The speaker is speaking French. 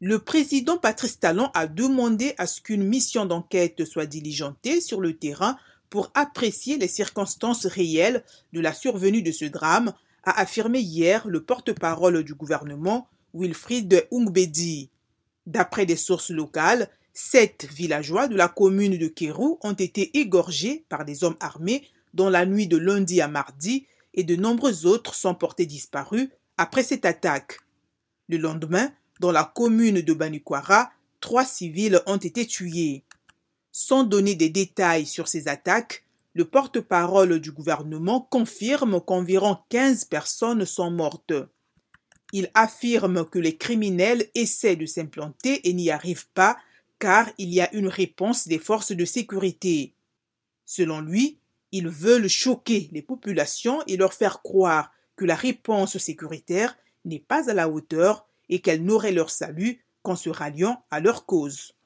Le président Patrice Talon a demandé à ce qu'une mission d'enquête soit diligentée sur le terrain pour apprécier les circonstances réelles de la survenue de ce drame, a affirmé hier le porte-parole du gouvernement, Wilfried Ungbedi. D'après des sources locales, sept villageois de la commune de Kérou ont été égorgés par des hommes armés dans la nuit de lundi à mardi et de nombreux autres sont portés disparus après cette attaque. Le lendemain, dans la commune de Banikwara, trois civils ont été tués. Sans donner des détails sur ces attaques, le porte-parole du gouvernement confirme qu'environ 15 personnes sont mortes. Il affirme que les criminels essaient de s'implanter et n'y arrivent pas car il y a une réponse des forces de sécurité. Selon lui, ils veulent choquer les populations et leur faire croire que la réponse sécuritaire n'est pas à la hauteur et qu'elle n'aurait leur salut qu'en se ralliant à leur cause.